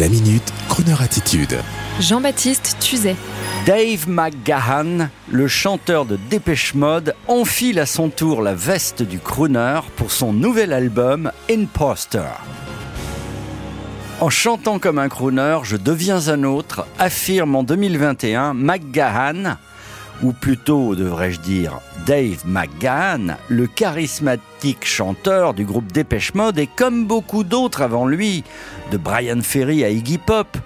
La minute, Kroneur attitude. Jean-Baptiste Tuzet. Dave McGahan, le chanteur de Dépêche Mode, enfile à son tour la veste du crooner pour son nouvel album Imposter. En chantant comme un crooner, je deviens un autre, affirme en 2021 McGahan, ou plutôt devrais-je dire Dave McGahan, le charismatique chanteur du groupe Dépêche Mode et comme beaucoup d'autres avant lui, de Brian Ferry à Iggy Pop,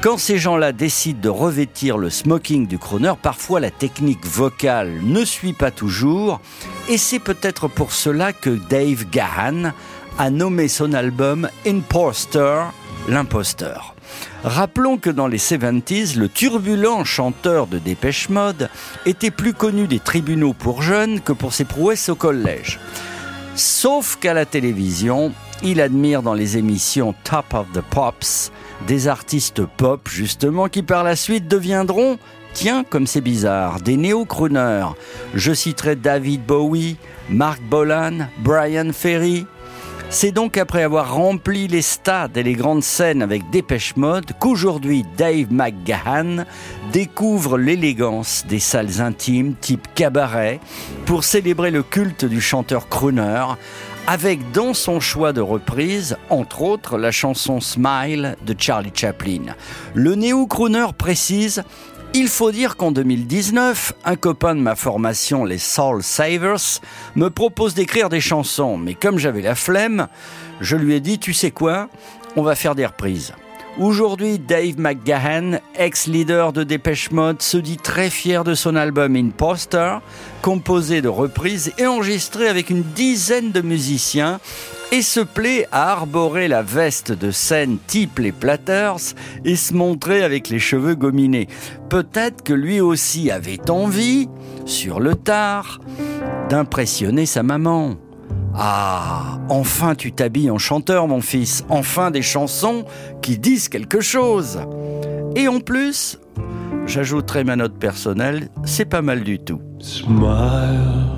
quand ces gens-là décident de revêtir le smoking du crooner, parfois la technique vocale ne suit pas toujours, et c'est peut-être pour cela que Dave Gahan a nommé son album Imposter, l'imposteur. Rappelons que dans les 70s, le turbulent chanteur de Dépêche Mode était plus connu des tribunaux pour jeunes que pour ses prouesses au collège. Sauf qu'à la télévision, il admire dans les émissions Top of the Pops des artistes pop justement qui par la suite deviendront, tiens comme c'est bizarre, des néo-crooners. Je citerai David Bowie, Mark Bolan, Brian Ferry, c'est donc après avoir rempli les stades et les grandes scènes avec Dépêche Mode qu'aujourd'hui Dave McGahan découvre l'élégance des salles intimes type cabaret pour célébrer le culte du chanteur crooner avec dans son choix de reprise, entre autres, la chanson Smile de Charlie Chaplin. Le néo-crooner précise il faut dire qu'en 2019, un copain de ma formation, les Soul Savers, me propose d'écrire des chansons, mais comme j'avais la flemme, je lui ai dit, tu sais quoi, on va faire des reprises. Aujourd'hui, Dave McGahan, ex-leader de Dépêche Mode, se dit très fier de son album Imposter, composé de reprises et enregistré avec une dizaine de musiciens, et se plaît à arborer la veste de scène type les Platters et se montrer avec les cheveux gominés. Peut-être que lui aussi avait envie, sur le tard, d'impressionner sa maman. Ah, enfin tu t'habilles en chanteur, mon fils. Enfin des chansons qui disent quelque chose. Et en plus, j'ajouterai ma note personnelle, c'est pas mal du tout. Smile,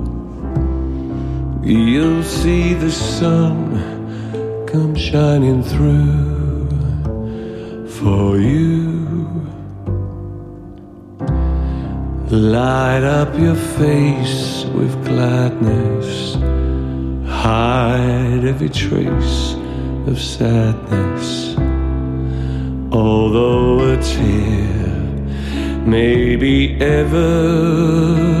you'll see the sun come shining through for you. Light up your face with gladness, hide every trace of sadness. Although a tear may be ever